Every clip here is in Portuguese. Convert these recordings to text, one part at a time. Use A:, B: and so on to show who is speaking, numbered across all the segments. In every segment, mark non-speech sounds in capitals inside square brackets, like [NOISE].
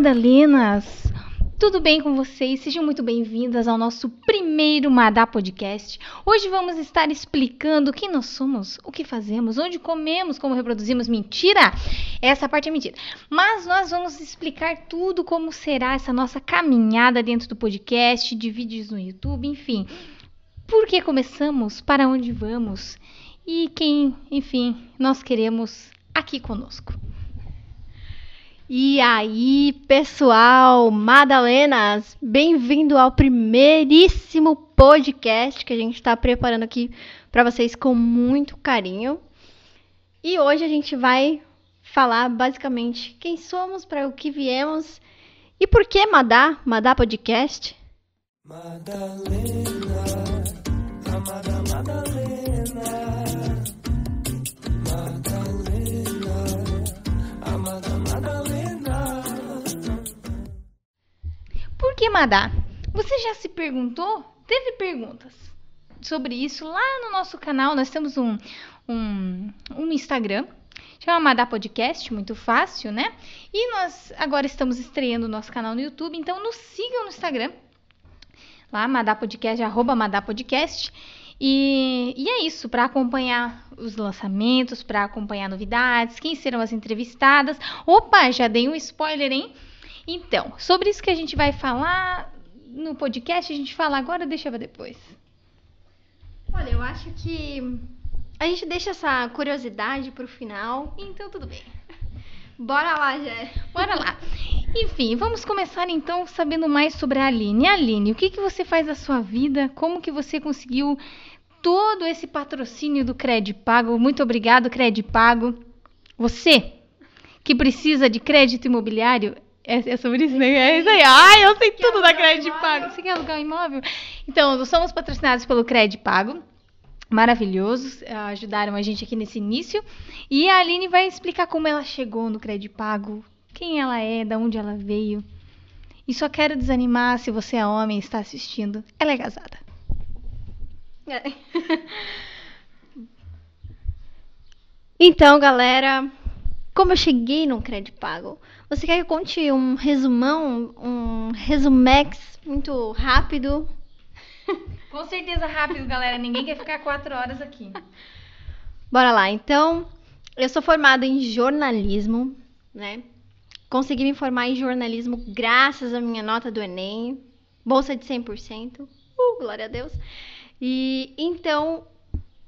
A: Madalenas! Tudo bem com vocês? Sejam muito bem-vindas ao nosso primeiro Madá Podcast. Hoje vamos estar explicando quem nós somos, o que fazemos, onde comemos, como reproduzimos. Mentira! Essa parte é mentira. Mas nós vamos explicar tudo como será essa nossa caminhada dentro do podcast, de vídeos no YouTube, enfim. Por que começamos? Para onde vamos? E quem, enfim, nós queremos aqui conosco.
B: E aí, pessoal, Madalenas, bem-vindo ao primeiríssimo podcast que a gente está preparando aqui para vocês com muito carinho. E hoje a gente vai falar basicamente quem somos, para o que viemos e por que Madá, Madá Podcast. Madalena, amada Madalena.
A: Que Madá? Você já se perguntou? Teve perguntas sobre isso lá no nosso canal. Nós temos um, um, um Instagram, chama Madá Podcast, muito fácil, né? E nós agora estamos estreando o nosso canal no YouTube, então nos sigam no Instagram, lá Madá Podcast, arroba Madá Podcast. E, e é isso, para acompanhar os lançamentos, para acompanhar novidades, quem serão as entrevistadas. Opa, já dei um spoiler, hein? Então, sobre isso que a gente vai falar no podcast, a gente fala agora ou deixa pra depois?
B: Olha, eu acho que a gente deixa essa curiosidade pro final.
A: Então, tudo bem.
B: Bora lá, Jé.
A: Bora lá. Enfim, vamos começar então sabendo mais sobre a Aline. Aline, o que, que você faz da sua vida? Como que você conseguiu todo esse patrocínio do Pago? Muito obrigado, Pago. Você que precisa de crédito imobiliário, é, é, sobre isso, né? É isso aí. Ai, eu sei tudo da Crédito Pago. Você quer alugar um imóvel? Então, nós somos patrocinados pelo Crédito Pago. Maravilhosos, eh, ajudaram a gente aqui nesse início. E a Aline vai explicar como ela chegou no Crédito Pago, quem ela é, de onde ela veio. E só quero desanimar se você é homem e está assistindo. Ela é casada.
B: É. [LAUGHS] então, galera, como eu cheguei no Crédito Pago? Você quer que eu conte um resumão, um resumex muito rápido? [LAUGHS]
A: Com certeza rápido, galera. Ninguém quer ficar quatro horas aqui.
B: Bora lá. Então, eu sou formada em jornalismo, né? Consegui me formar em jornalismo graças à minha nota do Enem. Bolsa de 100%. Uh, glória a Deus. E então,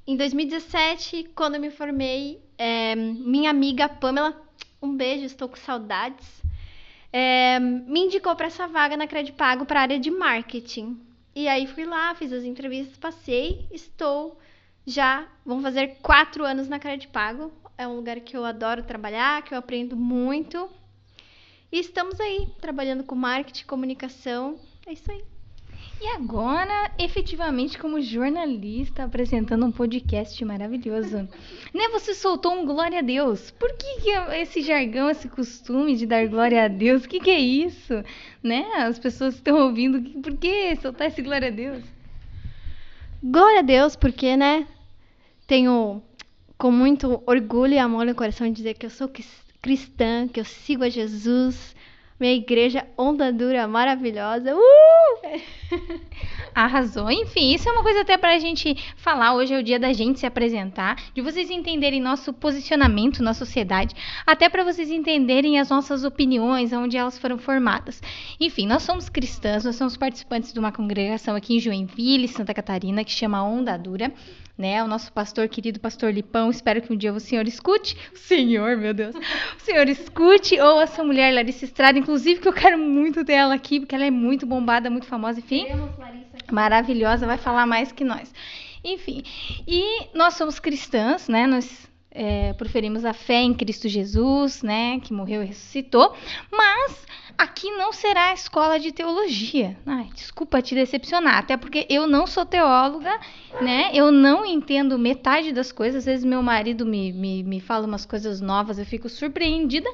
B: em 2017, quando eu me formei, é, minha amiga Pamela um beijo, estou com saudades. É, me indicou para essa vaga na Pago para a área de marketing. E aí fui lá, fiz as entrevistas, passei, estou já, vão fazer quatro anos na Pago. É um lugar que eu adoro trabalhar, que eu aprendo muito. E estamos aí, trabalhando com marketing, comunicação. É isso aí.
A: E agora, efetivamente, como jornalista, apresentando um podcast maravilhoso. [LAUGHS] né? Você soltou um glória a Deus. Por que, que esse jargão, esse costume de dar glória a Deus? O que, que é isso? Né? As pessoas estão ouvindo, por que soltar esse glória a Deus?
B: Glória a Deus, porque, né? Tenho com muito orgulho e amor no coração de dizer que eu sou cristã, que eu sigo a Jesus, minha igreja onda dura, maravilhosa. Uh! [LAUGHS]
A: Arrasou. Enfim, isso é uma coisa até pra gente falar. Hoje é o dia da gente se apresentar, de vocês entenderem nosso posicionamento na sociedade, até para vocês entenderem as nossas opiniões, onde elas foram formadas. Enfim, nós somos cristãs, nós somos participantes de uma congregação aqui em Joinville, Santa Catarina, que chama Onda Dura né? O nosso pastor querido, pastor Lipão, espero que um dia o senhor escute. O senhor, meu Deus. O senhor escute ou a sua mulher Larissa Estrada, inclusive que eu quero muito ter ela aqui, porque ela é muito bombada, muito famosa, enfim. Maravilhosa, vai falar mais que nós. Enfim, e nós somos cristãs, né? Nós é, proferimos a fé em Cristo Jesus, né, que morreu e ressuscitou, mas aqui não será a escola de teologia. Ai, desculpa te decepcionar, até porque eu não sou teóloga, né, eu não entendo metade das coisas, às vezes meu marido me, me, me fala umas coisas novas, eu fico surpreendida,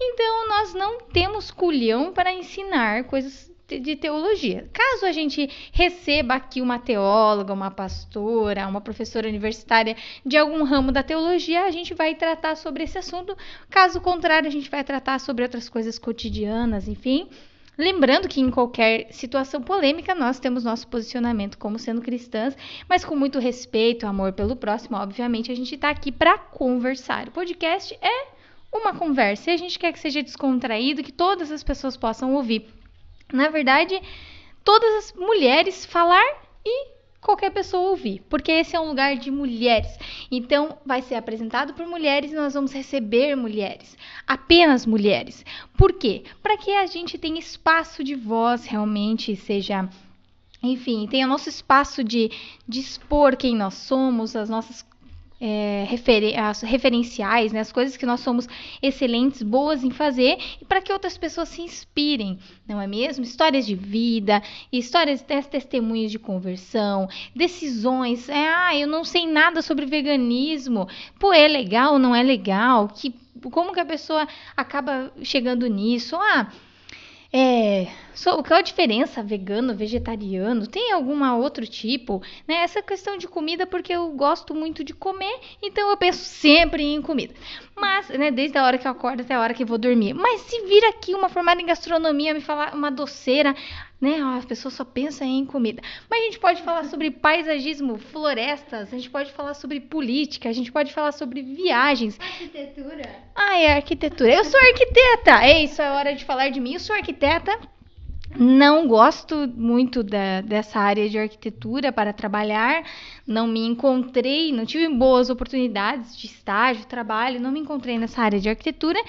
A: então nós não temos culhão para ensinar coisas de teologia. Caso a gente receba aqui uma teóloga, uma pastora, uma professora universitária de algum ramo da teologia, a gente vai tratar sobre esse assunto. Caso contrário, a gente vai tratar sobre outras coisas cotidianas, enfim. Lembrando que em qualquer situação polêmica nós temos nosso posicionamento como sendo cristãs, mas com muito respeito, amor pelo próximo, obviamente a gente está aqui para conversar. O podcast é uma conversa e a gente quer que seja descontraído, que todas as pessoas possam ouvir. Na verdade, todas as mulheres falar e qualquer pessoa ouvir, porque esse é um lugar de mulheres. Então, vai ser apresentado por mulheres e nós vamos receber mulheres, apenas mulheres. Por quê? Para que a gente tenha espaço de voz realmente, seja enfim, tenha nosso espaço de, de expor quem nós somos, as nossas é, as referenciais, né, as coisas que nós somos excelentes, boas em fazer, e para que outras pessoas se inspirem, não é mesmo? Histórias de vida, histórias, testemunhos de conversão, decisões. É, ah, eu não sei nada sobre veganismo. Pô, é legal, não é legal? Que, como que a pessoa acaba chegando nisso? Ah, é, so, qual a diferença vegano, vegetariano? Tem alguma outro tipo? Né? Essa questão de comida, porque eu gosto muito de comer, então eu penso sempre em comida. Mas, né, desde a hora que eu acordo até a hora que eu vou dormir. Mas se vir aqui uma formada em gastronomia me falar uma doceira, né? As pessoas só pensam em comida. Mas a gente pode falar sobre paisagismo, florestas, a gente pode falar sobre política, a gente pode falar sobre viagens.
B: Arquitetura.
A: Ah, é arquitetura. Eu sou arquiteta. É isso, é hora de falar de mim. Eu sou arquiteta. Não gosto muito da, dessa área de arquitetura para trabalhar, não me encontrei, não tive boas oportunidades de estágio, trabalho, não me encontrei nessa área de arquitetura,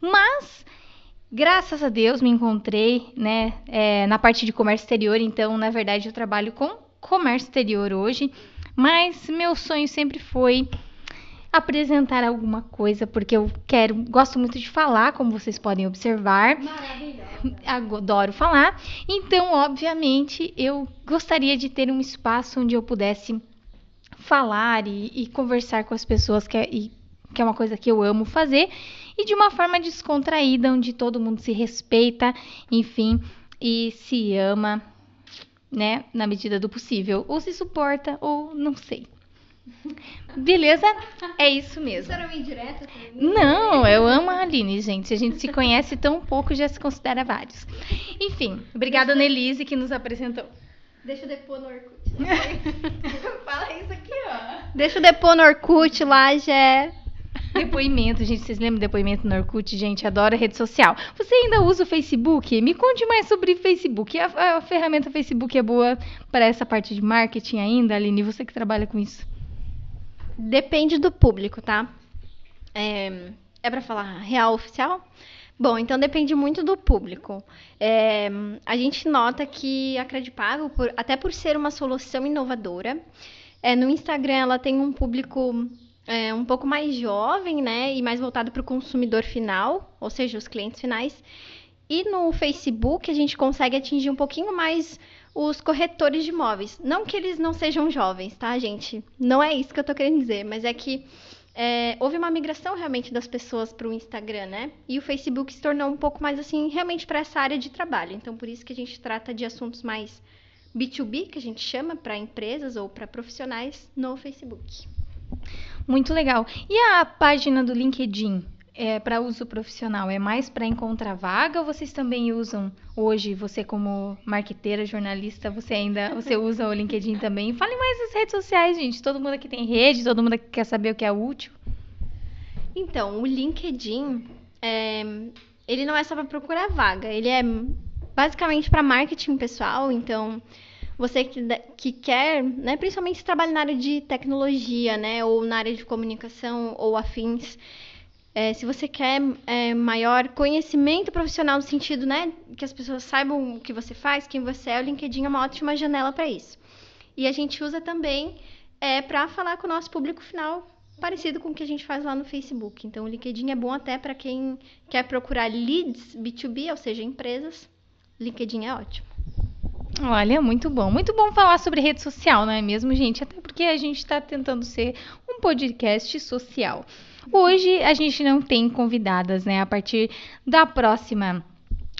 A: mas Graças a Deus me encontrei, né, é, na parte de comércio exterior, então, na verdade, eu trabalho com comércio exterior hoje, mas meu sonho sempre foi apresentar alguma coisa, porque eu quero, gosto muito de falar, como vocês podem observar. Adoro falar. Então, obviamente, eu gostaria de ter um espaço onde eu pudesse falar e, e conversar com as pessoas, que é, e, que é uma coisa que eu amo fazer e de uma forma descontraída, onde todo mundo se respeita, enfim, e se ama, né, na medida do possível, ou se suporta, ou não sei. [LAUGHS] Beleza? É isso mesmo.
B: Isso era uma indireta
A: Não, eu amo a Aline, gente. A gente se conhece tão pouco, já se considera vários. Enfim, obrigada, Nelise, que nos apresentou.
B: Deixa eu depor no Orkut. [LAUGHS]
A: Fala isso aqui, ó.
B: Deixa eu depor no Orkut lá, já.
A: Depoimento, gente. Vocês lembram do depoimento no Orkut? Gente, adora rede social. Você ainda usa o Facebook? Me conte mais sobre Facebook. A, a ferramenta Facebook é boa para essa parte de marketing ainda, Aline? Você que trabalha com isso.
B: Depende do público, tá? É, é para falar real oficial? Bom, então depende muito do público. É, a gente nota que a Credipago, por, até por ser uma solução inovadora, é, no Instagram ela tem um público é, um pouco mais jovem, né? E mais voltado para o consumidor final, ou seja, os clientes finais. E no Facebook a gente consegue atingir um pouquinho mais os corretores de imóveis. Não que eles não sejam jovens, tá, gente? Não é isso que eu tô querendo dizer, mas é que é, houve uma migração realmente das pessoas para o Instagram, né? E o Facebook se tornou um pouco mais assim, realmente para essa área de trabalho. Então, por isso que a gente trata de assuntos mais B2B, que a gente chama para empresas ou para profissionais no Facebook.
A: Muito legal. E a página do LinkedIn? É, para uso profissional, é mais para encontrar vaga ou vocês também usam hoje, você como marqueteira, jornalista, você ainda você [LAUGHS] usa o LinkedIn também? Fale mais das redes sociais, gente. Todo mundo aqui tem rede, todo mundo aqui quer saber o que é útil.
B: Então, o LinkedIn, é, ele não é só para procurar vaga, ele é basicamente para marketing pessoal, então você que, que quer, né, principalmente se trabalha na área de tecnologia, né, ou na área de comunicação ou afins, é, se você quer é, maior conhecimento profissional no sentido, né, que as pessoas saibam o que você faz, quem você é, o LinkedIn é uma ótima janela para isso. E a gente usa também é, para falar com o nosso público final, parecido com o que a gente faz lá no Facebook. Então, o LinkedIn é bom até para quem quer procurar leads B2B, ou seja, empresas. LinkedIn é ótimo.
A: Olha, muito bom. Muito bom falar sobre rede social, não é mesmo, gente? Até porque a gente está tentando ser um podcast social. Hoje a gente não tem convidadas, né? A partir da próxima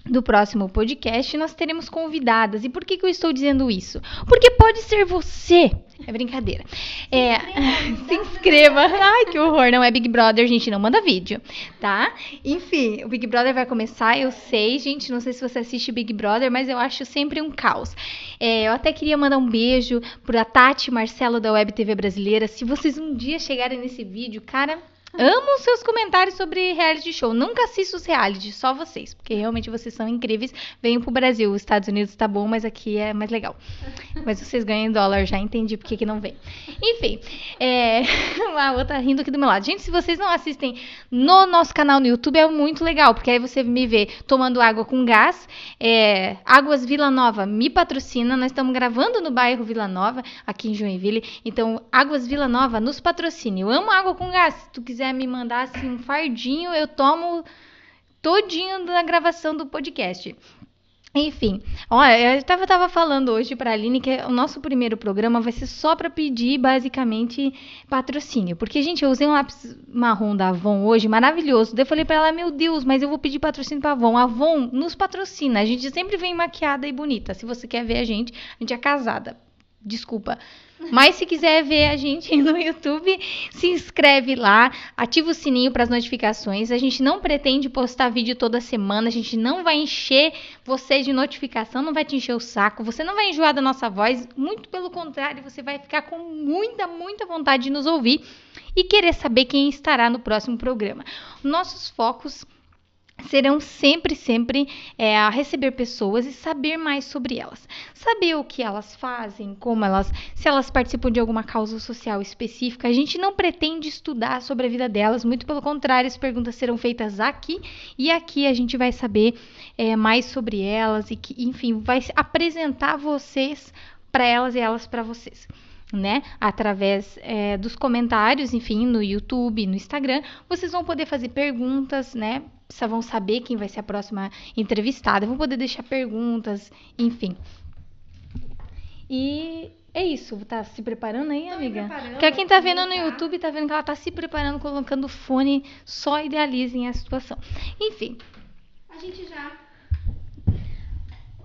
A: do próximo podcast, nós teremos convidadas. E por que, que eu estou dizendo isso? Porque pode ser você. É brincadeira. É, [LAUGHS] se inscreva. Ai, que horror. Não é Big Brother, gente. Não manda vídeo, tá? Enfim, o Big Brother vai começar. Eu sei, gente. Não sei se você assiste Big Brother, mas eu acho sempre um caos. É, eu até queria mandar um beijo para Tati Marcelo da Web TV Brasileira. Se vocês um dia chegarem nesse vídeo, cara Amo seus comentários sobre reality show. Nunca assisto os reality, só vocês, porque realmente vocês são incríveis. Venham pro Brasil, os Estados Unidos tá bom, mas aqui é mais legal. [LAUGHS] Mas vocês ganham em dólar, já entendi por que, que não vem. Enfim, é... [LAUGHS] a outra rindo aqui do meu lado. Gente, se vocês não assistem no nosso canal no YouTube, é muito legal, porque aí você me vê tomando água com gás. É... Águas Vila Nova me patrocina. Nós estamos gravando no bairro Vila Nova, aqui em Joinville. Então, Águas Vila Nova nos patrocine. Eu amo água com gás. Se tu quiser quiser me mandar assim, um fardinho, eu tomo todinho da gravação do podcast. Enfim, olha, eu tava, tava falando hoje pra Aline que o nosso primeiro programa vai ser só para pedir basicamente patrocínio. Porque, gente, eu usei um lápis marrom da Avon hoje, maravilhoso. Daí eu falei pra ela, meu Deus, mas eu vou pedir patrocínio pra Avon. A Avon nos patrocina, a gente sempre vem maquiada e bonita. Se você quer ver a gente, a gente é casada. Desculpa. Mas se quiser ver a gente [LAUGHS] no YouTube, se inscreve lá, ativa o sininho para as notificações. A gente não pretende postar vídeo toda semana, a gente não vai encher você de notificação, não vai te encher o saco, você não vai enjoar da nossa voz, muito pelo contrário, você vai ficar com muita, muita vontade de nos ouvir e querer saber quem estará no próximo programa. Nossos focos serão sempre, sempre é, a receber pessoas e saber mais sobre elas. Saber o que elas fazem, como elas, se elas participam de alguma causa social específica. A gente não pretende estudar sobre a vida delas, muito pelo contrário, as perguntas serão feitas aqui e aqui a gente vai saber é, mais sobre elas e que, enfim, vai apresentar vocês para elas e elas para vocês né? Através é, dos comentários, enfim, no YouTube, no Instagram, vocês vão poder fazer perguntas, né? Vão saber quem vai ser a próxima entrevistada, vão poder deixar perguntas, enfim. E é isso, tá se preparando aí, Tô amiga? Porque quem tá vendo no. YouTube tá vendo que ela tá se preparando, colocando fone, só idealizem a situação. Enfim.
B: A gente já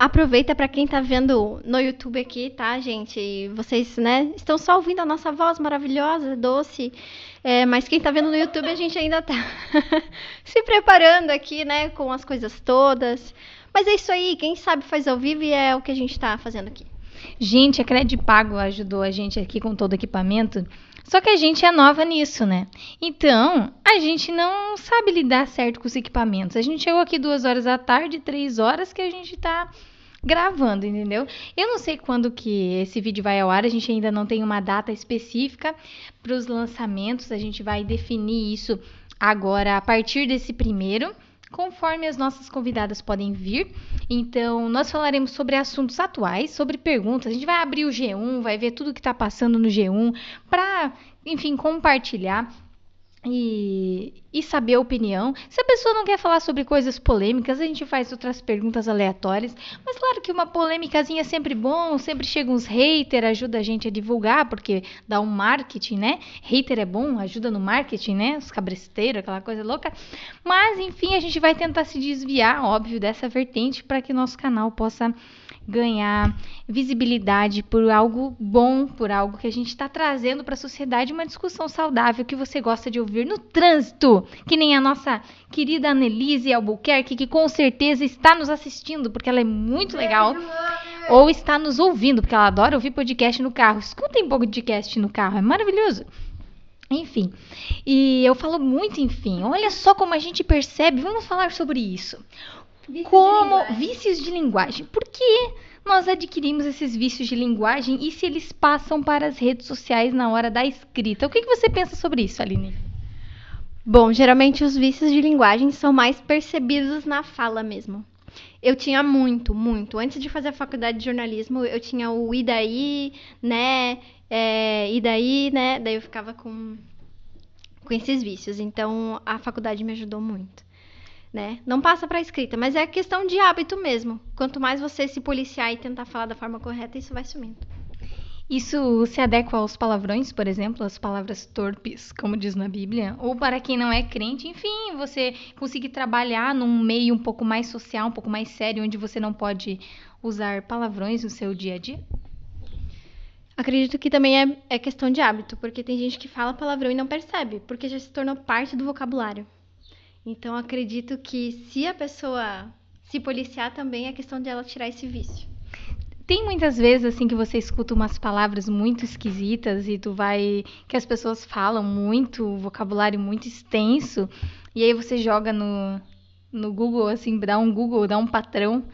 B: Aproveita para quem tá vendo no YouTube aqui, tá, gente? Vocês, né, estão só ouvindo a nossa voz maravilhosa, doce. É, mas quem tá vendo no YouTube, a gente ainda tá [LAUGHS] se preparando aqui, né, com as coisas todas. Mas é isso aí, quem sabe faz ao vivo e é o que a gente tá fazendo aqui.
A: Gente, a Credit Pago ajudou a gente aqui com todo o equipamento. Só que a gente é nova nisso, né? Então, a gente não sabe lidar certo com os equipamentos. A gente chegou aqui duas horas da tarde, três horas que a gente tá gravando, entendeu? Eu não sei quando que esse vídeo vai ao ar, a gente ainda não tem uma data específica para os lançamentos, a gente vai definir isso agora a partir desse primeiro conforme as nossas convidadas podem vir. Então, nós falaremos sobre assuntos atuais, sobre perguntas. A gente vai abrir o G1, vai ver tudo que está passando no G1 para, enfim, compartilhar e, e, saber a opinião. Se a pessoa não quer falar sobre coisas polêmicas, a gente faz outras perguntas aleatórias. Mas claro que uma polêmicazinha é sempre bom, sempre chega uns haters, ajuda a gente a divulgar, porque dá um marketing, né? Hater é bom, ajuda no marketing, né? Os cabresteiros, aquela coisa louca. Mas, enfim, a gente vai tentar se desviar, óbvio, dessa vertente para que nosso canal possa ganhar visibilidade por algo bom, por algo que a gente está trazendo para a sociedade, uma discussão saudável que você gosta de ouvir no trânsito, que nem a nossa querida Annelise Albuquerque, que com certeza está nos assistindo, porque ela é muito legal, ou está nos ouvindo, porque ela adora ouvir podcast no carro. Escutem um pouco de podcast no carro, é maravilhoso. Enfim, e eu falo muito, enfim. Olha só como a gente percebe. Vamos falar sobre isso. Vícios como de vícios de linguagem. Por que nós adquirimos esses vícios de linguagem e se eles passam para as redes sociais na hora da escrita? O que, que você pensa sobre isso, Aline?
B: Bom, geralmente os vícios de linguagem são mais percebidos na fala mesmo. Eu tinha muito, muito. Antes de fazer a faculdade de jornalismo, eu tinha o e daí, né? É, e daí, né? Daí eu ficava com, com esses vícios. Então a faculdade me ajudou muito né? Não passa para escrita, mas é questão de hábito mesmo. Quanto mais você se policiar e tentar falar da forma correta, isso vai sumindo.
A: Isso se adequa aos palavrões, por exemplo, as palavras torpes, como diz na Bíblia, ou para quem não é crente, enfim, você conseguir trabalhar num meio um pouco mais social, um pouco mais sério, onde você não pode usar palavrões no seu dia a dia?
B: Acredito que também é, é questão de hábito, porque tem gente que fala palavrão e não percebe, porque já se tornou parte do vocabulário. Então acredito que se a pessoa se policiar também é questão de ela tirar esse vício.
A: Tem muitas vezes assim que você escuta umas palavras muito esquisitas e tu vai que as pessoas falam muito, vocabulário muito extenso, e aí você joga no no Google assim, dá um Google, dá um patrão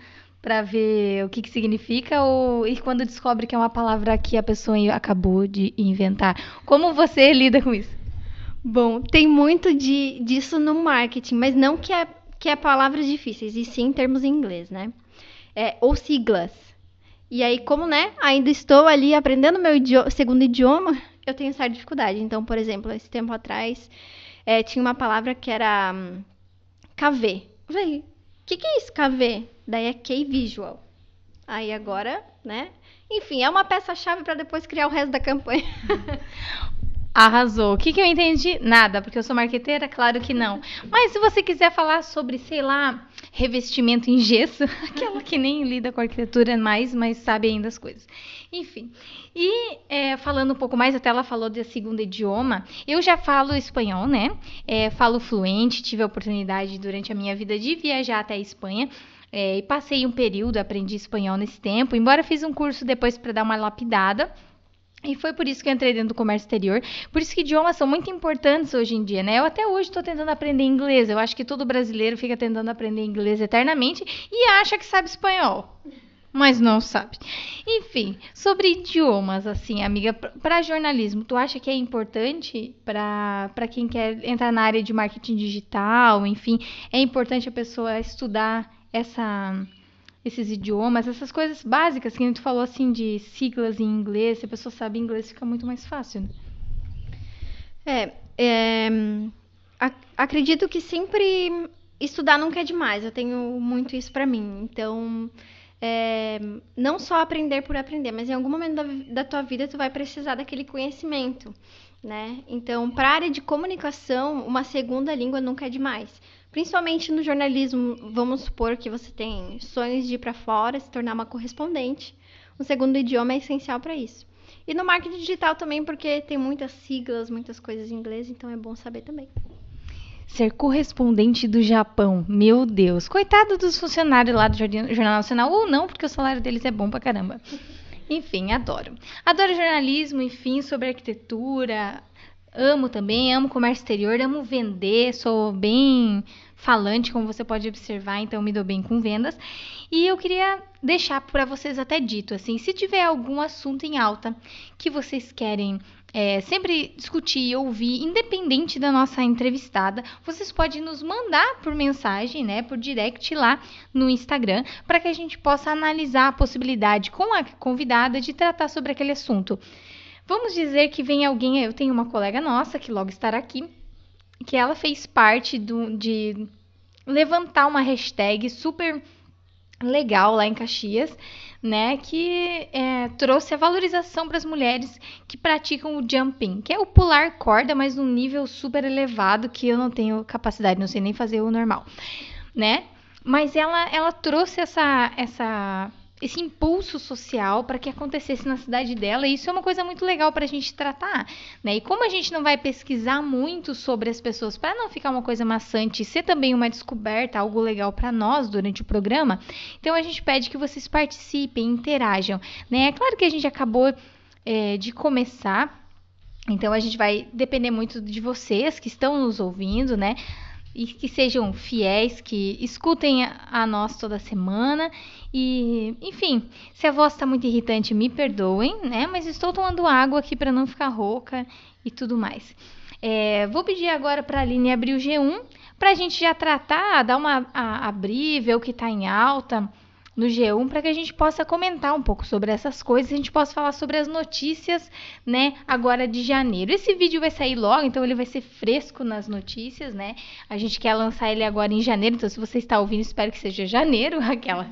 A: para ver o que, que significa ou e quando descobre que é uma palavra que a pessoa acabou de inventar. Como você [LAUGHS] lida com isso?
B: Bom, tem muito de, disso no marketing, mas não que é, que é palavras difíceis, e sim termos em inglês, né? É, ou siglas. E aí, como, né, ainda estou ali aprendendo meu idioma, segundo idioma, eu tenho essa dificuldade. Então, por exemplo, esse tempo atrás, é, tinha uma palavra que era um, KV. Falei, o que, que é isso, KV? Daí é Key Visual. Aí agora, né? Enfim, é uma peça-chave para depois criar o resto da campanha. [LAUGHS]
A: Arrasou. O que, que eu entendi? Nada, porque eu sou marqueteira? Claro que não. Mas se você quiser falar sobre, sei lá, revestimento em gesso, [LAUGHS] aquela que nem lida com arquitetura mais, mas sabe ainda as coisas. Enfim. E é, falando um pouco mais, até ela falou de segundo idioma, eu já falo espanhol, né? É, falo fluente, tive a oportunidade durante a minha vida de viajar até a Espanha. É, e passei um período, aprendi espanhol nesse tempo, embora fiz um curso depois para dar uma lapidada. E foi por isso que eu entrei dentro do comércio exterior. Por isso que idiomas são muito importantes hoje em dia, né? Eu até hoje estou tentando aprender inglês. Eu acho que todo brasileiro fica tentando aprender inglês eternamente e acha que sabe espanhol. Mas não sabe. Enfim, sobre idiomas, assim, amiga, para jornalismo, tu acha que é importante para quem quer entrar na área de marketing digital? Enfim, é importante a pessoa estudar essa esses idiomas, essas coisas básicas que a gente falou assim de siglas em inglês, se a pessoa sabe inglês fica muito mais fácil. Né?
B: É, é ac acredito que sempre estudar nunca é demais. Eu tenho muito isso para mim. Então, é, não só aprender por aprender, mas em algum momento da, da tua vida tu vai precisar daquele conhecimento, né? Então, para a área de comunicação, uma segunda língua nunca é demais. Principalmente no jornalismo, vamos supor que você tem sonhos de ir para fora, se tornar uma correspondente. Um segundo idioma é essencial para isso. E no marketing digital também, porque tem muitas siglas, muitas coisas em inglês, então é bom saber também.
A: Ser correspondente do Japão, meu Deus. Coitado dos funcionários lá do Jornal Nacional, ou não, porque o salário deles é bom pra caramba. Enfim, adoro. Adoro jornalismo, enfim, sobre arquitetura, Amo também, amo comércio exterior, amo vender, sou bem falante, como você pode observar, então me dou bem com vendas. E eu queria deixar para vocês até dito assim, se tiver algum assunto em alta que vocês querem é, sempre discutir e ouvir, independente da nossa entrevistada, vocês podem nos mandar por mensagem, né, por direct lá no Instagram, para que a gente possa analisar a possibilidade com a convidada de tratar sobre aquele assunto. Vamos dizer que vem alguém, eu tenho uma colega nossa que logo estará aqui, que ela fez parte do, de levantar uma hashtag super legal lá em Caxias, né, que é, trouxe a valorização para as mulheres que praticam o jumping, que é o pular corda, mas num nível super elevado que eu não tenho capacidade, não sei nem fazer o normal, né? Mas ela, ela trouxe essa, essa esse impulso social para que acontecesse na cidade dela, e isso é uma coisa muito legal para a gente tratar, né? E como a gente não vai pesquisar muito sobre as pessoas para não ficar uma coisa maçante e ser também uma descoberta, algo legal para nós durante o programa, então a gente pede que vocês participem, interajam, né? É claro que a gente acabou é, de começar, então a gente vai depender muito de vocês que estão nos ouvindo, né? E que sejam fiéis, que escutem a, nós toda semana. E, enfim, se a voz está muito irritante, me perdoem, né? Mas estou tomando água aqui para não ficar rouca e tudo mais. É, vou pedir agora para a Aline abrir o G1 para a gente já tratar, dar uma a, abrir, ver o que está em alta no G1 para que a gente possa comentar um pouco sobre essas coisas, a gente possa falar sobre as notícias, né, agora de janeiro. Esse vídeo vai sair logo, então ele vai ser fresco nas notícias, né? A gente quer lançar ele agora em janeiro, então se você está ouvindo, espero que seja janeiro, [LAUGHS] aquela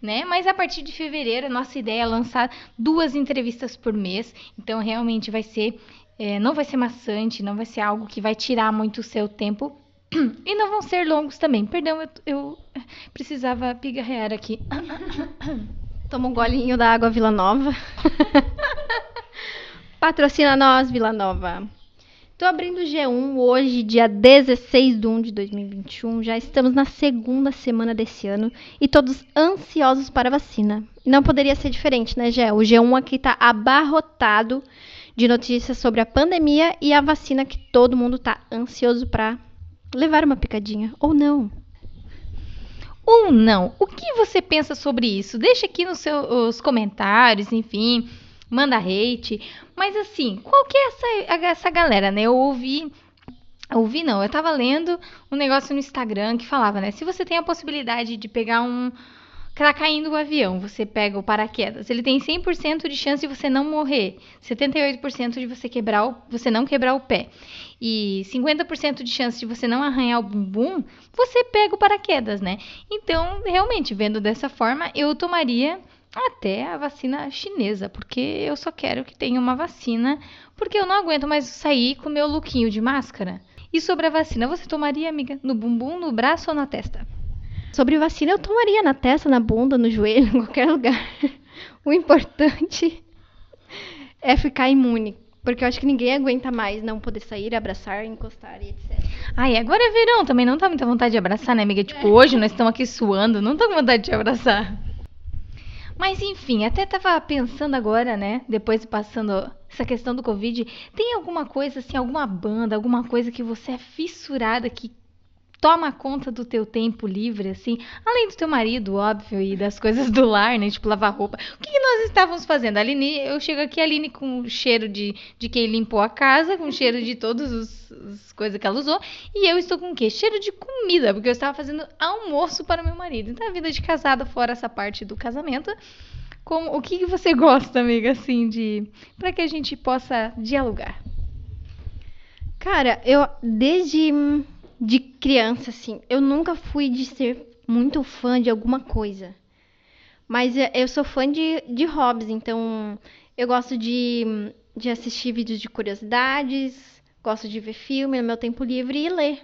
A: né? Mas a partir de fevereiro, a nossa ideia é lançar duas entrevistas por mês. Então, realmente vai ser. É, não vai ser maçante, não vai ser algo que vai tirar muito o seu tempo. E não vão ser longos também. Perdão, eu, eu precisava pigarrear aqui. [COUGHS]
B: Toma um golinho da água Vila Nova. [LAUGHS] Patrocina nós, Vila Nova. Tô abrindo o G1 hoje, dia 16 de 1 de 2021. Já estamos na segunda semana desse ano e todos ansiosos para a vacina. Não poderia ser diferente, né, Gé? O G1 aqui tá abarrotado de notícias sobre a pandemia e a vacina que todo mundo tá ansioso para levar uma picadinha ou não.
A: Ou não. O que você pensa sobre isso? Deixa aqui nos seus comentários, enfim manda hate. Mas assim, qual que é essa, essa galera, né? Eu ouvi. Ouvi não, eu tava lendo um negócio no Instagram que falava, né? Se você tem a possibilidade de pegar um. Tá caindo o avião, você pega o paraquedas. Ele tem 100% de chance de você não morrer, 78% de você quebrar o, você não quebrar o pé e 50% de chance de você não arranhar o bumbum, você pega o paraquedas, né? Então, realmente, vendo dessa forma, eu tomaria até a vacina chinesa, porque eu só quero que tenha uma vacina, porque eu não aguento mais sair com meu lookinho de máscara. E sobre a vacina, você tomaria, amiga, no bumbum, no braço ou na testa?
B: Sobre vacina, eu tomaria na testa, na bunda, no joelho, [LAUGHS] em qualquer lugar. o importante [LAUGHS] é ficar imune. Porque eu acho que ninguém aguenta mais não poder sair, abraçar, encostar e etc.
A: Ai, agora é verão, também não tá muita vontade de abraçar, né, amiga? Tipo, é. hoje nós estamos aqui suando, não tô com vontade de abraçar. Mas enfim, até tava pensando agora, né? Depois passando essa questão do Covid, tem alguma coisa assim, alguma banda, alguma coisa que você é fissurada que toma conta do teu tempo livre, assim, além do teu marido, óbvio, e das coisas do lar, né? Tipo, lavar roupa. O que, que nós estávamos fazendo? A Aline, eu chego aqui, a Aline com cheiro de, de quem limpou a casa, com cheiro de todas as coisas que ela usou, e eu estou com o quê? Cheiro de comida, porque eu estava fazendo almoço para meu marido. Então, a vida de casada, fora essa parte do casamento, como, o que, que você gosta, amiga, assim, de. para que a gente possa dialogar?
B: Cara, eu desde de criança, assim, eu nunca fui de ser muito fã de alguma coisa. Mas eu sou fã de, de hobbies, então eu gosto de, de assistir vídeos de curiosidades, gosto de ver filme no meu tempo livre e ler.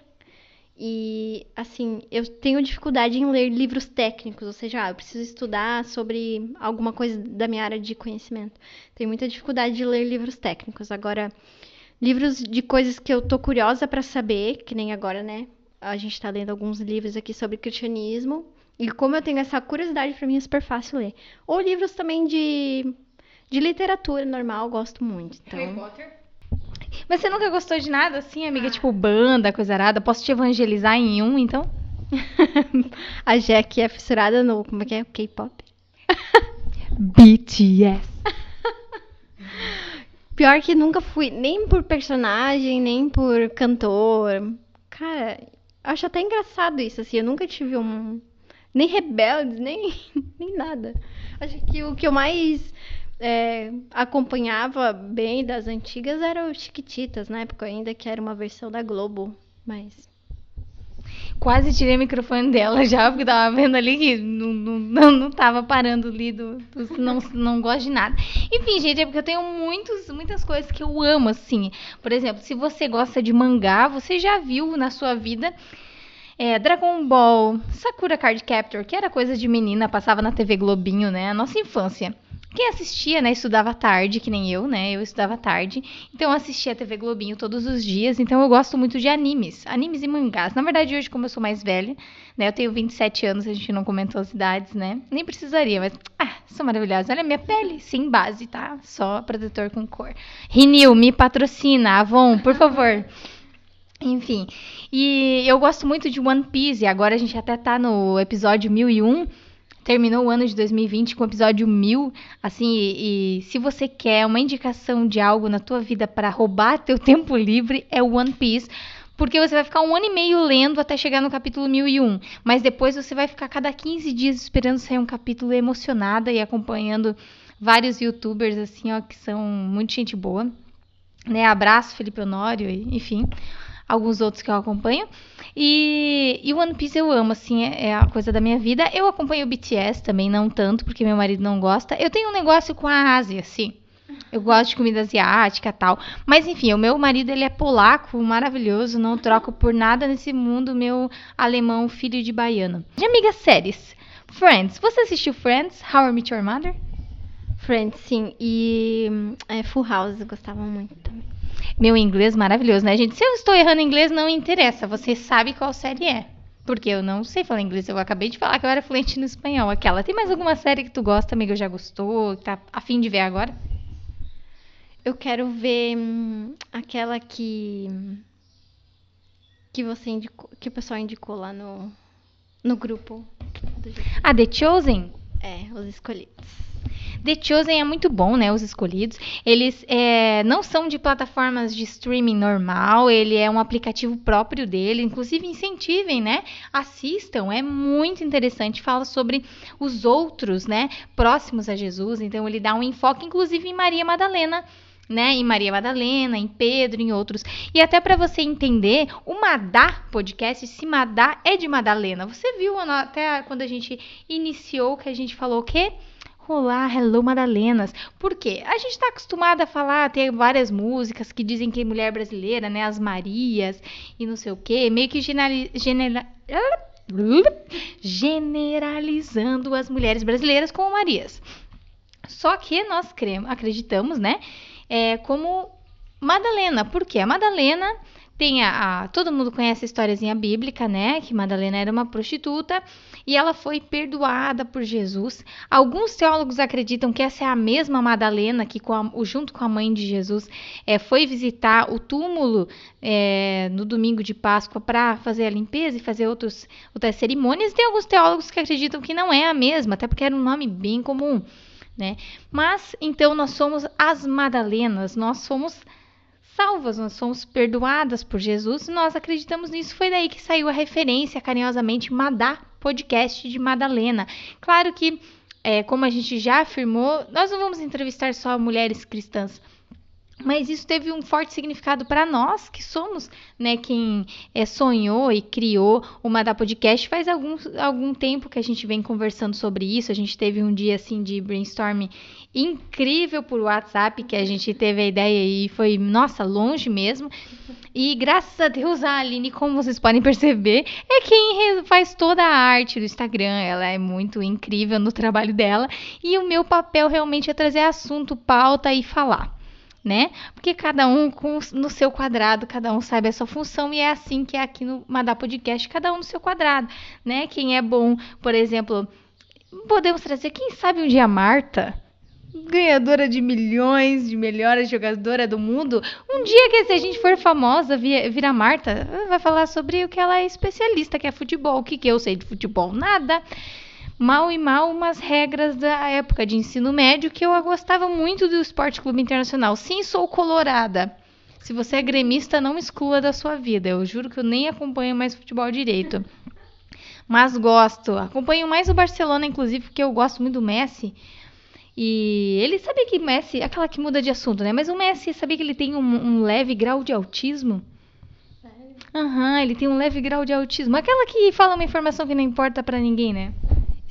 B: E, assim, eu tenho dificuldade em ler livros técnicos, ou seja, ah, eu preciso estudar sobre alguma coisa da minha área de conhecimento. Tenho muita dificuldade de ler livros técnicos. Agora, livros de coisas que eu tô curiosa para saber, que nem agora, né? A gente tá lendo alguns livros aqui sobre cristianismo. E como eu tenho essa curiosidade, para mim é super fácil ler. Ou livros também de, de literatura normal, gosto muito. Então...
A: Harry Potter? Mas você nunca gostou de nada assim, amiga? Ah. Tipo banda, coisa arada? Posso te evangelizar em um, então? [LAUGHS]
B: a Jack é fissurada no. Como é que é? K-pop? [LAUGHS]
A: BTS.
B: Pior que nunca fui, nem por personagem, nem por cantor. Cara, acho até engraçado isso, assim. Eu nunca tive um. Nem rebeldes, nem, [LAUGHS] nem nada. Acho que o que eu mais é, acompanhava bem das antigas era o Chiquititas, na época ainda, que era uma versão da Globo. Mas
A: quase tirei o microfone dela já, porque tava vendo ali que não, não, não tava parando ali do, do não, não gosto de nada. Enfim, gente, é porque eu tenho muitos, muitas coisas que eu amo, assim. Por exemplo, se você gosta de mangá, você já viu na sua vida é, Dragon Ball, Sakura Card Captor, que era coisa de menina, passava na TV Globinho, né? A nossa infância. Quem assistia, né, estudava tarde, que nem eu, né? Eu estudava tarde. Então eu assistia a TV Globinho todos os dias. Então eu gosto muito de animes, animes e mangás. Na verdade, hoje, como eu sou mais velha, né? Eu tenho 27 anos, a gente não comentou as idades, né? Nem precisaria, mas ah, sou maravilhosa. Olha a minha pele, sem base, tá? Só protetor com cor. Rinil, me patrocina, Avon, por favor. [LAUGHS] Enfim, e eu gosto muito de One Piece. Agora a gente até tá no episódio 1001 terminou o ano de 2020 com o episódio 1000, assim, e, e, se você quer uma indicação de algo na tua vida para roubar teu [LAUGHS] tempo livre, é One Piece, porque você vai ficar um ano e meio lendo até chegar no capítulo 1001, mas depois você vai ficar cada 15 dias esperando sair um capítulo emocionada e acompanhando vários youtubers, assim, ó, que são muito gente boa, né, abraço Felipe Honório, enfim alguns outros que eu acompanho. E, e One Piece eu amo, assim, é, é, a coisa da minha vida. Eu acompanho o BTS também, não tanto, porque meu marido não gosta. Eu tenho um negócio com a Ásia, assim. Eu gosto de comida asiática tal. Mas enfim, o meu marido ele é polaco, maravilhoso, não troco por nada nesse mundo, meu alemão, filho de baiana. De amigas séries. Friends. Você assistiu Friends? How I Met Your Mother?
B: Friends, sim. E é, Full House, gostava muito também.
A: Meu inglês maravilhoso, né, gente? Se eu estou errando inglês, não interessa. Você sabe qual série é. Porque eu não sei falar inglês. Eu acabei de falar que eu era fluente no espanhol. Aquela. Tem mais alguma série que tu gosta, amiga? Já gostou? Tá afim de ver agora?
B: Eu quero ver hum, aquela que. Que você indicou. Que o pessoal indicou lá no. No grupo.
A: Ah, The Chosen?
B: É, os escolhidos.
A: The Chosen é muito bom, né? Os escolhidos. Eles é, não são de plataformas de streaming normal, ele é um aplicativo próprio dele. Inclusive, incentivem, né? Assistam, é muito interessante. Fala sobre os outros, né? Próximos a Jesus. Então, ele dá um enfoque, inclusive, em Maria Madalena né, em Maria Madalena, em Pedro, em outros. E até para você entender, o Madá podcast, se Madá é de Madalena. Você viu até quando a gente iniciou que a gente falou o quê? Olá, hello Madalenas. Por quê? A gente está acostumada a falar, ter várias músicas que dizem que é mulher brasileira, né? As Marias e não sei o quê, meio que genera... generalizando as mulheres brasileiras como Marias. Só que nós cremos, acreditamos, né? É, como Madalena. Por quê? A Madalena tem a, a, todo mundo conhece a historiazinha bíblica, né? Que Madalena era uma prostituta e ela foi perdoada por Jesus. Alguns teólogos acreditam que essa é a mesma Madalena que, com a, junto com a mãe de Jesus, é, foi visitar o túmulo é, no domingo de Páscoa para fazer a limpeza e fazer outros, outras cerimônias. Tem alguns teólogos que acreditam que não é a mesma, até porque era um nome bem comum. Né? Mas então nós somos as Madalenas, nós somos salvas, nós somos perdoadas por Jesus, nós acreditamos nisso. Foi daí que saiu a referência carinhosamente Madá, podcast de Madalena. Claro que, é, como a gente já afirmou, nós não vamos entrevistar só mulheres cristãs. Mas isso teve um forte significado para nós, que somos né, quem é, sonhou e criou o Madá Podcast. Faz algum, algum tempo que a gente vem conversando sobre isso. A gente teve um dia assim de brainstorm incrível por WhatsApp, que a gente teve a ideia e foi, nossa, longe mesmo. E graças a Deus, a Aline, como vocês podem perceber, é quem faz toda a arte do Instagram. Ela é muito incrível no trabalho dela. E o meu papel realmente é trazer assunto, pauta e falar né? Porque cada um com, no seu quadrado, cada um sabe a sua função e é assim que é aqui no Madá Podcast, cada um no seu quadrado, né? Quem é bom, por exemplo, podemos trazer, quem sabe um dia Marta, ganhadora de milhões de melhores jogadora do mundo, um dia que se a gente for famosa, vira Marta, vai falar sobre o que ela é especialista, que é futebol, o que, que eu sei de futebol? Nada mal e mal umas regras da época de ensino médio que eu gostava muito do Esporte Clube Internacional. Sim, sou colorada. Se você é gremista, não exclua da sua vida. Eu juro que eu nem acompanho mais futebol direito. Mas gosto. Acompanho mais o Barcelona, inclusive, porque eu gosto muito do Messi. E ele sabia que Messi, aquela que muda de assunto, né? Mas o Messi sabia que ele tem um, um leve grau de autismo. Aham, uhum, ele tem um leve grau de autismo. Aquela que fala uma informação que não importa para ninguém, né?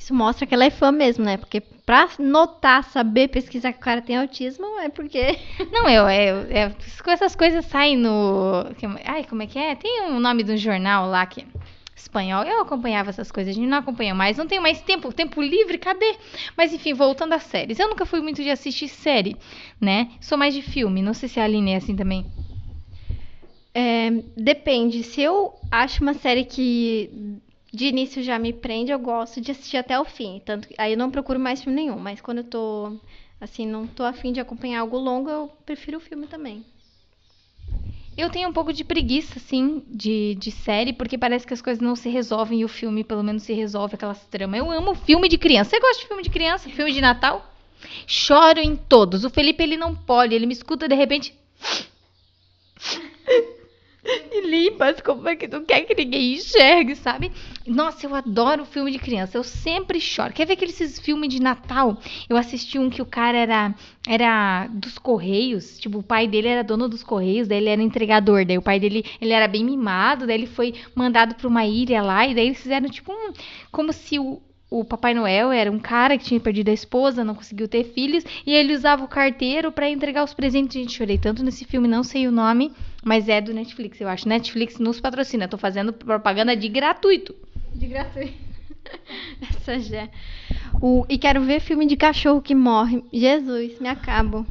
B: Isso mostra que ela é fã mesmo, né? Porque pra notar, saber, pesquisar que o cara tem autismo, é porque. [LAUGHS]
A: Não, eu, eu, eu essas coisas saem no. Ai, como é que é? Tem um nome do jornal lá que. Espanhol, eu acompanhava essas coisas, a gente não acompanha mais, não tenho mais tempo, tempo livre, cadê? Mas enfim, voltando às séries. Eu nunca fui muito de assistir série, né? Sou mais de filme, não sei se a Aline é assim também.
B: É, depende. Se eu acho uma série que de início já me prende, eu gosto de assistir até o fim. Tanto aí eu não procuro mais filme nenhum, mas quando eu tô assim, não tô afim de acompanhar algo longo, eu prefiro o filme também.
A: Eu tenho um pouco de preguiça, assim, de, de série, porque parece que as coisas não se resolvem e o filme, pelo menos, se resolve aquelas tramas. Eu amo filme de criança. Você gosta de filme de criança? Filme de Natal? Choro em todos. O Felipe, ele não pode, ele me escuta de repente. E limpas, como é que não quer que ninguém enxergue, sabe? Nossa, eu adoro filme de criança, eu sempre choro. Quer ver aqueles filmes de Natal? Eu assisti um que o cara era era dos correios, tipo, o pai dele era dono dos correios, daí ele era entregador, daí o pai dele, ele era bem mimado, daí ele foi mandado para uma ilha lá e daí eles fizeram tipo um como se o o Papai Noel era um cara que tinha perdido a esposa, não conseguiu ter filhos, e ele usava o carteiro para entregar os presentes. Gente, chorei tanto nesse filme, não sei o nome, mas é do Netflix, eu acho. Netflix nos patrocina, tô fazendo propaganda de gratuito.
B: De gratuito. [LAUGHS] Essa já. O, e quero ver filme de cachorro que morre. Jesus, me acabo.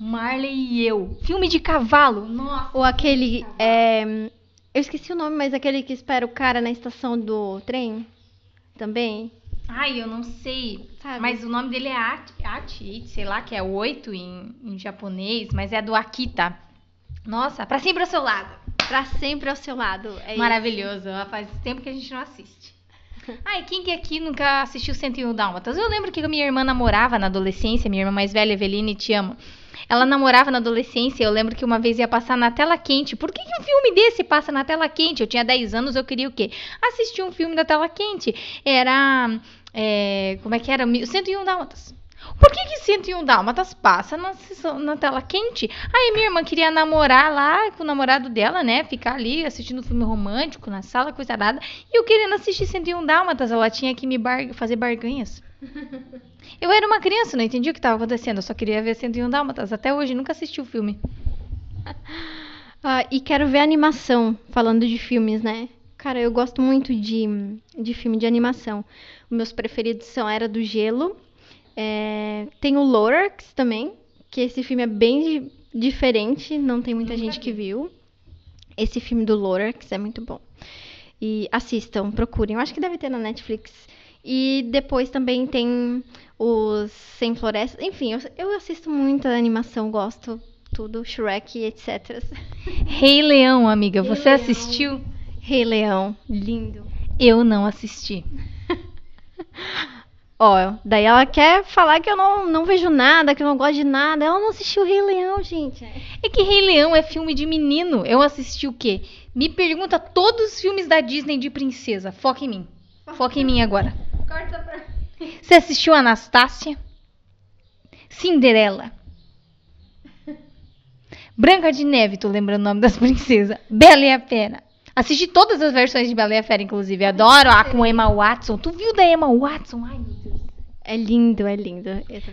A: Marley e eu. Filme de cavalo. Nossa.
B: Ou aquele. É, eu esqueci o nome, mas aquele que espera o cara na estação do trem também?
A: Ai, eu não sei. Sabe? Mas o nome dele é Ati, sei lá, que é oito em, em japonês, mas é do Akita. Nossa, pra sempre ao seu lado.
B: Pra sempre ao seu lado.
A: É Maravilhoso. Isso. Faz tempo que a gente não assiste. [LAUGHS] Ai, quem que aqui nunca assistiu 101 Dálmatas? Eu lembro que a minha irmã namorava na adolescência, minha irmã mais velha, Eveline, te amo. Ela namorava na adolescência, eu lembro que uma vez ia passar na tela quente. Por que, que um filme desse passa na tela quente? Eu tinha 10 anos, eu queria o quê? Assistir um filme da tela quente. Era. É, como é que era? 101 Dálmatas. Por que, que 101 Dálmatas passa na, na tela quente? Aí minha irmã queria namorar lá com o namorado dela, né? Ficar ali assistindo filme romântico na sala, coisa nada. E eu querendo assistir 101 Dálmatas, ela tinha que me bar fazer barganhas. [LAUGHS] Eu era uma criança, não entendi o que estava acontecendo. Eu só queria ver 101 Dálmatas. Até hoje, nunca assisti o filme. [LAUGHS]
B: Ah, e quero ver animação, falando de filmes, né? Cara, eu gosto muito de, de filme de animação. Os meus preferidos são Era do Gelo. É, tem o Lorax também, que esse filme é bem diferente, não tem muita gente que viu. Esse filme do Lorax é muito bom. E assistam, procurem. Eu acho que deve ter na Netflix. E depois também tem os Sem Florestas. Enfim, eu, eu assisto muita animação, gosto tudo, Shrek, etc.
A: Rei Leão, amiga, Rei você Leão. assistiu?
B: Rei Leão, lindo.
A: Eu não assisti. [LAUGHS]
B: Ó, daí ela quer falar que eu não, não vejo nada, que eu não gosto de nada. Ela não assistiu Rei Leão, gente.
A: É que Rei Leão é filme de menino. Eu assisti o quê? Me pergunta todos os filmes da Disney de princesa. Foca em mim. Foca em mim agora. Corta pra Você assistiu Anastácia? Cinderela. Branca de Neve, tô lembrando o nome das [LAUGHS] princesas. Bela e a Fera. Assisti todas as versões de Bela e a Fera, inclusive. Adoro a com Emma Watson. Tu viu da Emma Watson? Ai.
B: É lindo, é lindo.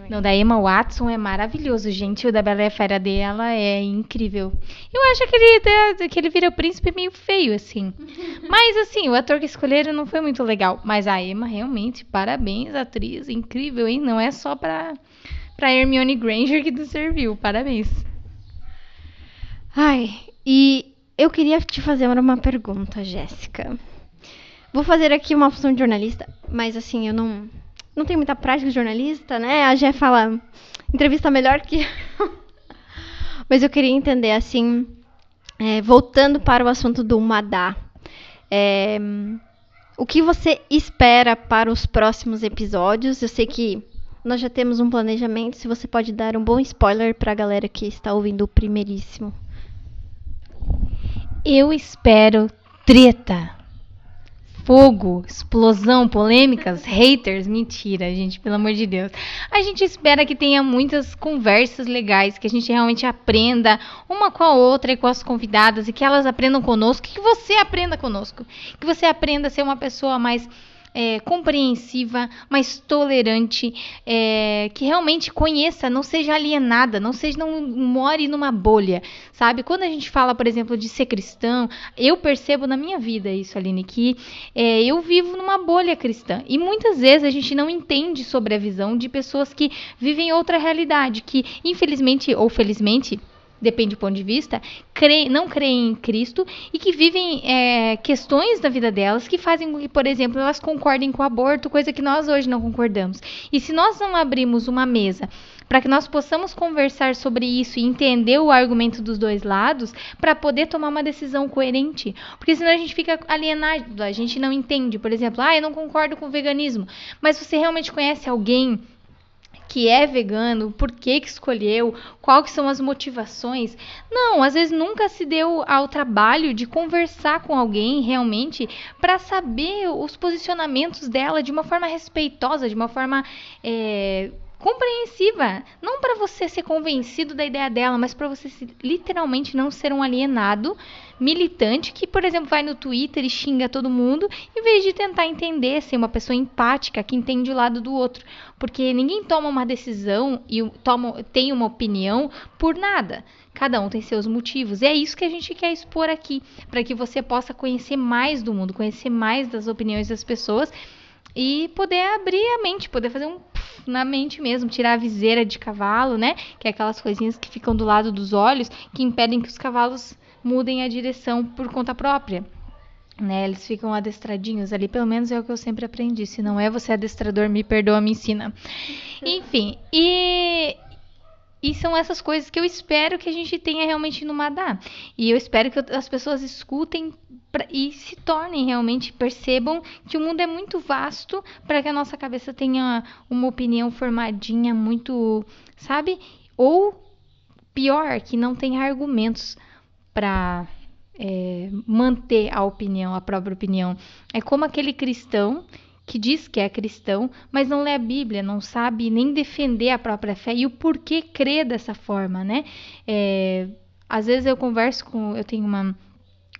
A: Não, da Emma Watson é maravilhoso, gente. O da Bela e a Fera dela é incrível. Eu acho que ele, que ele vira o príncipe meio feio, assim. [LAUGHS] Mas, assim, o ator que escolheram não foi muito legal. Mas a Emma, realmente, parabéns, atriz. Incrível, hein? Não é só pra, pra Hermione Granger que tu serviu. Parabéns.
B: Ai, e eu queria te fazer uma pergunta, Jéssica. Vou fazer aqui uma função de jornalista, mas assim, eu não não tem muita prática de jornalista, né? A Jé fala entrevista melhor que. [LAUGHS] Mas eu queria entender, assim, é, voltando para o assunto do Madá. É, o que você espera para os próximos episódios? Eu sei que nós já temos um planejamento. Se você pode dar um bom spoiler para a galera que está ouvindo o primeiríssimo.
A: Eu espero treta fogo, explosão, polêmicas, haters, mentira, gente, pelo amor de Deus. A gente espera que tenha muitas conversas legais, que a gente realmente aprenda uma com a outra e com as convidadas e que elas aprendam conosco, que você aprenda conosco, que você aprenda a ser uma pessoa mais é, compreensiva, mais tolerante, é, que realmente conheça, não seja alienada, não seja não more numa bolha, sabe? Quando a gente fala, por exemplo, de ser cristão, eu percebo na minha vida isso, Aline, que é, eu vivo numa bolha cristã e muitas vezes a gente não entende sobre a visão de pessoas que vivem outra realidade, que infelizmente ou felizmente depende do ponto de vista, não creem em Cristo e que vivem é, questões da vida delas que fazem com que, por exemplo, elas concordem com o aborto, coisa que nós hoje não concordamos. E se nós não abrimos uma mesa para que nós possamos conversar sobre isso e entender o argumento dos dois lados para poder tomar uma decisão coerente. Porque senão a gente fica alienado, a gente não entende. Por exemplo, ah, eu não concordo com o veganismo, mas você realmente conhece alguém que é vegano, por que que escolheu, que são as motivações. Não, às vezes nunca se deu ao trabalho de conversar com alguém realmente para saber os posicionamentos dela de uma forma respeitosa, de uma forma é, compreensiva, não para você ser convencido da ideia dela, mas para você se, literalmente não ser um alienado militante que, por exemplo, vai no Twitter e xinga todo mundo, em vez de tentar entender, ser uma pessoa empática que entende o lado do outro, porque ninguém toma uma decisão e toma, tem uma opinião por nada. Cada um tem seus motivos. E é isso que a gente quer expor aqui, para que você possa conhecer mais do mundo, conhecer mais das opiniões das pessoas e poder abrir a mente, poder fazer um na mente mesmo, tirar a viseira de cavalo, né? Que é aquelas coisinhas que ficam do lado dos olhos que impedem que os cavalos mudem a direção por conta própria. Né, eles ficam adestradinhos ali, pelo menos é o que eu sempre aprendi. Se não é você adestrador, me perdoa, me ensina. Enfim, e, e são essas coisas que eu espero que a gente tenha realmente no Madá. E eu espero que as pessoas escutem e se tornem realmente, percebam que o mundo é muito vasto para que a nossa cabeça tenha uma opinião formadinha muito, sabe? Ou pior, que não tenha argumentos para é, manter a opinião, a própria opinião. É como aquele cristão que diz que é cristão, mas não lê a Bíblia, não sabe nem defender a própria fé e o porquê crê dessa forma, né? É, às vezes eu converso com, eu tenho uma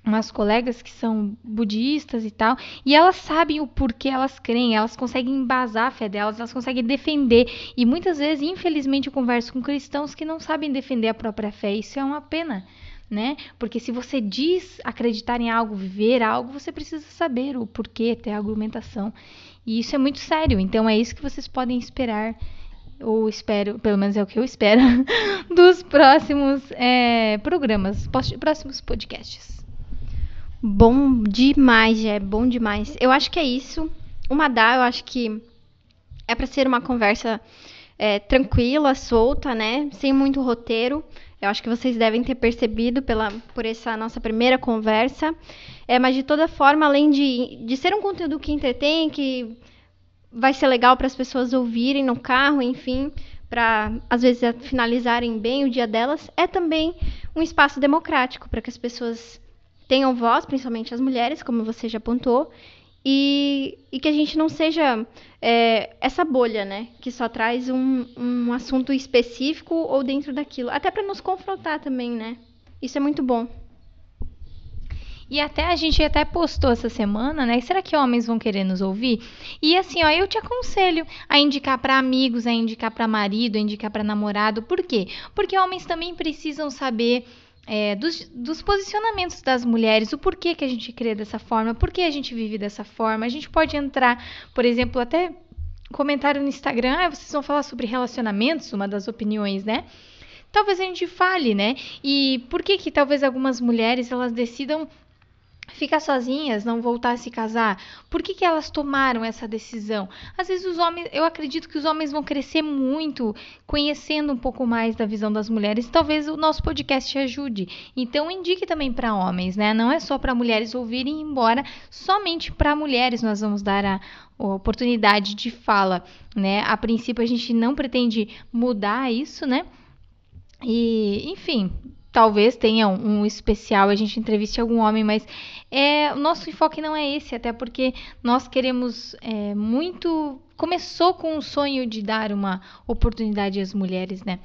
A: umas colegas que são budistas e tal, e elas sabem o porquê elas creem, elas conseguem embasar a fé delas, elas conseguem defender. E muitas vezes, infelizmente, eu converso com cristãos que não sabem defender a própria fé. Isso é uma pena né? Porque se você diz acreditar em algo, viver algo, você precisa saber o porquê, ter argumentação. E isso é muito sério. Então é isso que vocês podem esperar ou espero, pelo menos é o que eu espero, [LAUGHS] dos próximos é, programas, próximos podcasts.
B: Bom demais, é bom demais. Eu acho que é isso. Uma dá, eu acho que é para ser uma conversa é, tranquila, solta, né? Sem muito roteiro. Eu acho que vocês devem ter percebido pela, por essa nossa primeira conversa. É, mas de toda forma, além de, de ser um conteúdo que entretém, que vai ser legal para as pessoas ouvirem no carro, enfim, para às vezes finalizarem bem o dia delas, é também um espaço democrático para que as pessoas tenham voz, principalmente as mulheres, como você já apontou, e, e que a gente não seja é, essa bolha, né? Que só traz um, um assunto específico ou dentro daquilo. Até para nos confrontar também, né? Isso é muito bom.
A: E até a gente até postou essa semana, né? Será que homens vão querer nos ouvir? E assim, ó, eu te aconselho a indicar para amigos, a indicar para marido, a indicar para namorado. Por quê? Porque homens também precisam saber é, dos, dos, posicionamentos das mulheres, o porquê que a gente crê dessa forma, por que a gente vive dessa forma. A gente pode entrar, por exemplo, até comentário no Instagram, ah, vocês vão falar sobre relacionamentos, uma das opiniões, né? Talvez a gente fale, né? E por que que talvez algumas mulheres elas decidam ficar sozinhas, não voltar a se casar? Por que, que elas tomaram essa decisão? Às vezes os homens, eu acredito que os homens vão crescer muito conhecendo um pouco mais da visão das mulheres. Talvez o nosso podcast ajude. Então indique também para homens, né? Não é só para mulheres ouvirem, embora somente para mulheres nós vamos dar a oportunidade de fala, né? A princípio a gente não pretende mudar isso, né? E, enfim, talvez tenha um, um, especial, a gente entreviste algum homem, mas é, o nosso enfoque não é esse, até porque nós queremos é, muito. Começou com o sonho de dar uma oportunidade às mulheres, né?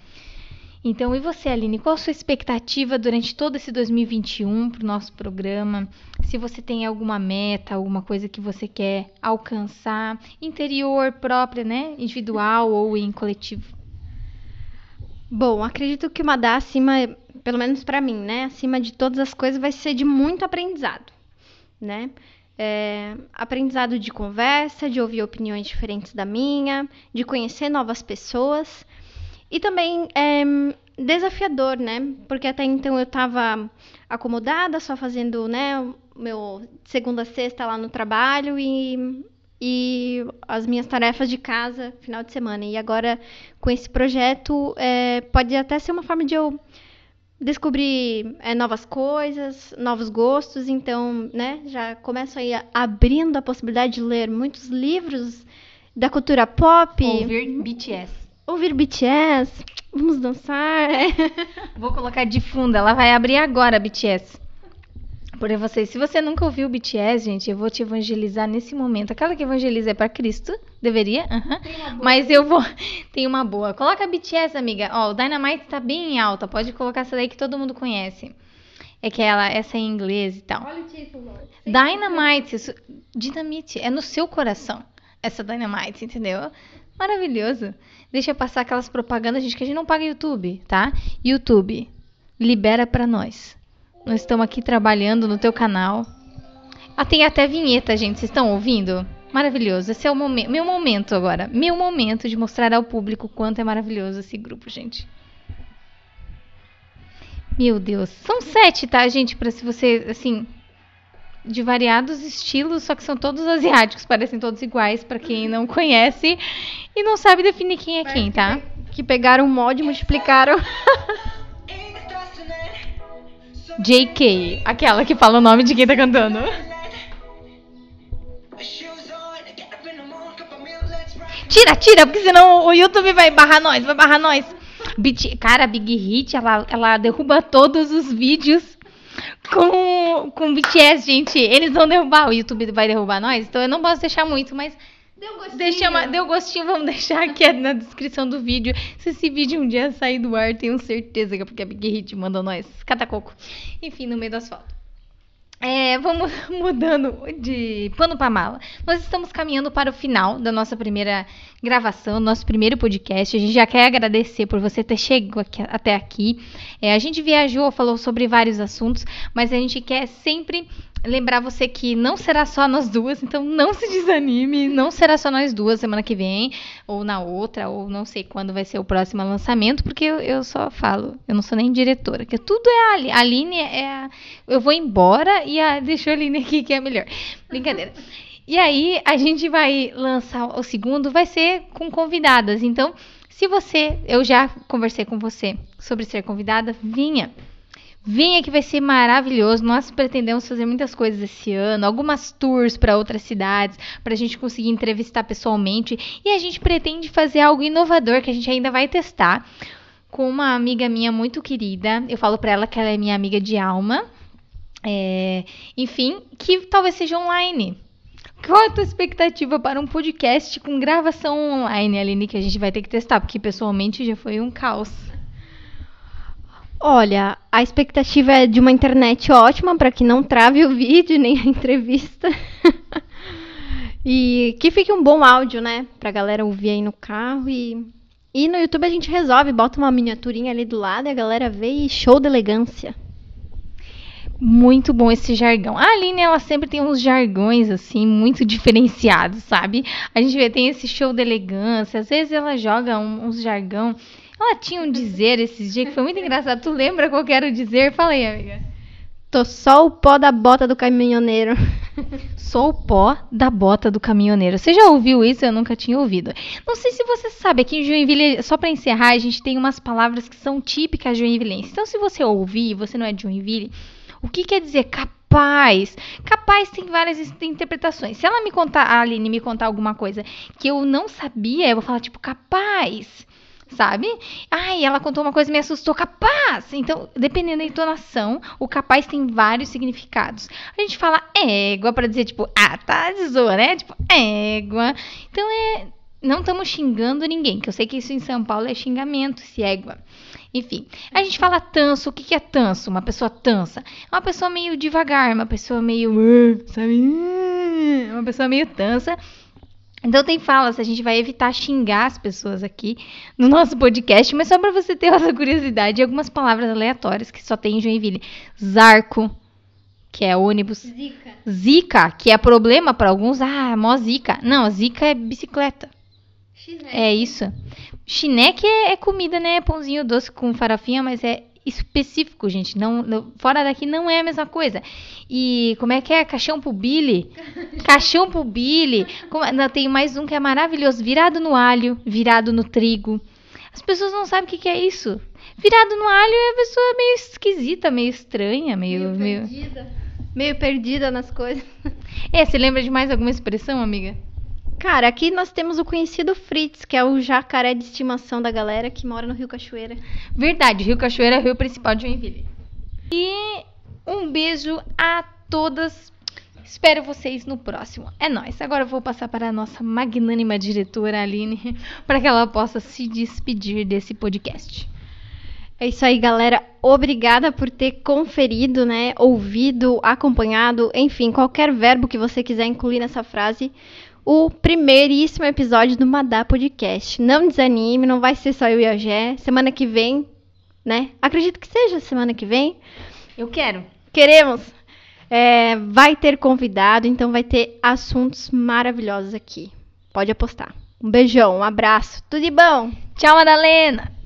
A: Então, e você, Aline, qual a sua expectativa durante todo esse 2021 para o nosso programa? Se você tem alguma meta, alguma coisa que você quer alcançar, interior, própria, né? Individual ou em coletivo?
B: Bom, acredito que uma dá acima, pelo menos para mim, né? Acima de todas as coisas, vai ser de muito aprendizado, né? É, aprendizado de conversa, de ouvir opiniões diferentes da minha, de conhecer novas pessoas e também é, desafiador, né? Porque até então eu estava acomodada, só fazendo, né, meu segunda sexta lá no trabalho e e as minhas tarefas de casa final de semana. E agora, com esse projeto, é, pode até ser uma forma de eu descobrir é, novas coisas, novos gostos. Então, né, já começo aí abrindo a possibilidade de ler muitos livros da cultura pop.
A: Ouvir BTS.
B: ouvir BTS, vamos dançar. [LAUGHS]
A: Vou colocar de fundo, ela vai abrir agora, BTS. Por vocês, se você nunca ouviu o BTS, gente, eu vou te evangelizar nesse momento. Aquela que evangeliza é para Cristo, deveria, uhum. mas eu vou. [LAUGHS] Tem uma boa. Coloca BTS, amiga. Ó, o Dynamite tá bem alta. Pode colocar essa daí que todo mundo conhece. É que ela, essa é em inglês e tal.
B: Olha o título.
A: Dynamite, isso, dinamite, é no seu coração. Essa Dynamite, entendeu? Maravilhoso. Deixa eu passar aquelas propagandas, gente, que a gente não paga YouTube, tá? YouTube, libera pra nós. Nós estamos aqui trabalhando no teu canal. Ah, tem até vinheta, gente. Vocês estão ouvindo? Maravilhoso. Esse é o momento, meu momento agora. Meu momento de mostrar ao público o quanto é maravilhoso esse grupo, gente. Meu Deus. São sete, tá, gente? Para se você, assim, de variados estilos, só que são todos asiáticos, parecem todos iguais para quem não conhece e não sabe definir quem é quem, tá?
B: Que pegaram o mod e multiplicaram. [LAUGHS]
A: JK, aquela que fala o nome de quem tá cantando. Tira, tira, porque senão o YouTube vai barrar nós, vai barrar nós. Cara, Big Hit, ela, ela derruba todos os vídeos com, com BTS, gente. Eles vão derrubar, o YouTube vai derrubar nós, então eu não posso deixar muito, mas
B: Deu gostinho.
A: Deixa deu gostinho, vamos deixar aqui [LAUGHS] na descrição do vídeo. Se esse vídeo um dia sair do ar, tenho certeza que é porque a Big Hit mandou nós catacoco. Enfim, no meio das fotos. É, vamos [LAUGHS] mudando de pano para mala. Nós estamos caminhando para o final da nossa primeira gravação, nosso primeiro podcast. A gente já quer agradecer por você ter chegado aqui, até aqui. É, a gente viajou, falou sobre vários assuntos, mas a gente quer sempre lembrar você que não será só nós duas, então não se desanime, não será só nós duas semana que vem, ou na outra, ou não sei quando vai ser o próximo lançamento, porque eu, eu só falo, eu não sou nem diretora, que tudo é a Aline, a Aline é a, eu vou embora e a, [LAUGHS] deixa a Aline aqui que é melhor. Brincadeira. E aí a gente vai lançar o segundo, vai ser com convidadas. Então, se você, eu já conversei com você sobre ser convidada, vinha. Venha que vai ser maravilhoso. Nós pretendemos fazer muitas coisas esse ano, algumas tours para outras cidades, para a gente conseguir entrevistar pessoalmente. E a gente pretende fazer algo inovador que a gente ainda vai testar com uma amiga minha muito querida. Eu falo para ela que ela é minha amiga de alma. É, enfim, que talvez seja online. Qual a tua expectativa para um podcast com gravação online, Aline, que a gente vai ter que testar? Porque pessoalmente já foi um caos.
B: Olha, a expectativa é de uma internet ótima para que não trave o vídeo nem a entrevista. [LAUGHS] e que fique um bom áudio, né? Pra galera ouvir aí no carro e. E no YouTube a gente resolve, bota uma miniaturinha ali do lado e a galera vê e show de elegância.
A: Muito bom esse jargão. A Aline, ela sempre tem uns jargões, assim, muito diferenciados, sabe? A gente vê, tem esse show de elegância, às vezes ela joga um, uns jargão ela tinha um dizer esses dias que foi muito engraçado. Tu lembra qual era o dizer? Fala aí, amiga.
B: Tô só o pó da bota do caminhoneiro. [LAUGHS]
A: Sou o pó da bota do caminhoneiro. Você já ouviu isso? Eu nunca tinha ouvido. Não sei se você sabe, aqui em Joinville, só para encerrar, a gente tem umas palavras que são típicas joinvilenses. Então, se você ouvir, você não é de Joinville, o que quer dizer capaz? Capaz tem várias interpretações. Se ela me contar, a Aline me contar alguma coisa que eu não sabia, eu vou falar tipo capaz sabe? Ai, ela contou uma coisa e me assustou, capaz! Então, dependendo da entonação, o capaz tem vários significados. A gente fala égua para dizer, tipo, ah, tá de zoa, né? Tipo, égua. Então, é. Não estamos xingando ninguém, que eu sei que isso em São Paulo é xingamento, se égua. Enfim, a gente fala tanso. O que, que é tanso? Uma pessoa tansa. É uma pessoa meio devagar, uma pessoa meio. Sabe? Uma pessoa meio tansa então tem falas, a gente vai evitar xingar as pessoas aqui no nosso podcast, mas só para você ter essa curiosidade, algumas palavras aleatórias que só tem em Joinville. Zarco, que é ônibus.
B: Zica.
A: Zica, que é problema para alguns. Ah, mó zica. Não, zica é bicicleta.
B: Chineque.
A: É isso. Chineque é, é comida, né? Pãozinho doce com farofinha, mas é específico, gente. Não, não, fora daqui não é a mesma coisa. E como é que é? Caixão pro Billy? [LAUGHS] Caixão pro Billy. Como, não, tem mais um que é maravilhoso. Virado no alho, virado no trigo. As pessoas não sabem o que, que é isso. Virado no alho é a pessoa meio esquisita, meio estranha, meio.
B: Meio perdida. Meio, meio perdida nas coisas.
A: É, você lembra de mais alguma expressão, amiga?
B: Cara, aqui nós temos o conhecido Fritz, que é o jacaré de estimação da galera que mora no Rio Cachoeira.
A: Verdade, Rio Cachoeira é o rio principal de Joinville. E um beijo a todas. Espero vocês no próximo. É nóis. Agora eu vou passar para a nossa magnânima diretora Aline [LAUGHS] para que ela possa se despedir desse podcast.
B: É isso aí, galera. Obrigada por ter conferido, né? Ouvido, acompanhado, enfim, qualquer verbo que você quiser incluir nessa frase. O primeiríssimo episódio do Madá Podcast. Não desanime, não vai ser só eu e a Gé. Semana que vem, né? Acredito que seja semana que vem.
A: Eu quero.
B: Queremos. É, vai ter convidado, então vai ter assuntos maravilhosos aqui. Pode apostar. Um beijão, um abraço, tudo de bom.
A: Tchau, Madalena.